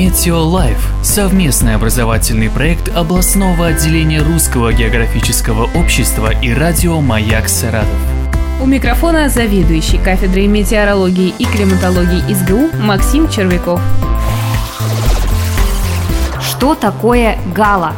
Метео Лайф – совместный образовательный проект областного отделения Русского географического общества и радио «Маяк Саратов». У микрофона заведующий кафедрой метеорологии и климатологии СГУ Максим Червяков. Что такое гало?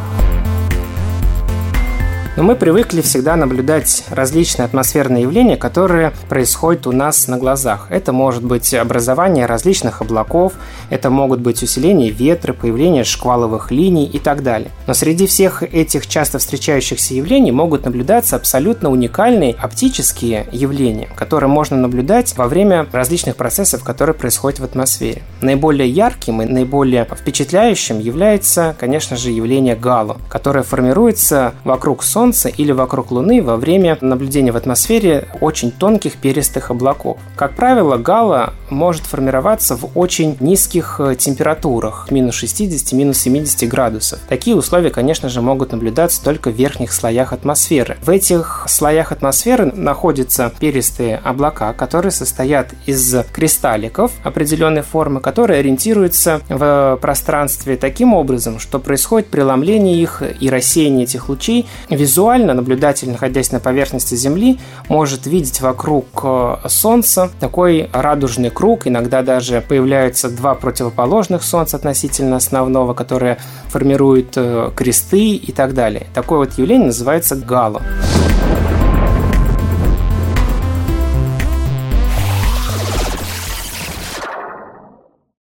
Но мы привыкли всегда наблюдать различные атмосферные явления, которые происходят у нас на глазах. Это может быть образование различных облаков, это могут быть усиление ветра, появление шкваловых линий и так далее. Но среди всех этих часто встречающихся явлений могут наблюдаться абсолютно уникальные оптические явления, которые можно наблюдать во время различных процессов, которые происходят в атмосфере. Наиболее ярким и наиболее впечатляющим является, конечно же, явление гало, которое формируется вокруг Солнца Солнца или вокруг Луны во время наблюдения в атмосфере очень тонких перистых облаков. Как правило, гала может формироваться в очень низких э, температурах, минус 60, минус 70 градусов. Такие условия, конечно же, могут наблюдаться только в верхних слоях атмосферы. В этих слоях атмосферы находятся перистые облака, которые состоят из кристалликов определенной формы, которые ориентируются в пространстве таким образом, что происходит преломление их и рассеяние этих лучей визуально Визуально наблюдатель, находясь на поверхности Земли, может видеть вокруг э, Солнца такой радужный круг. Иногда даже появляются два противоположных Солнца относительно основного, которые формируют э, кресты и так далее. Такое вот явление называется гало.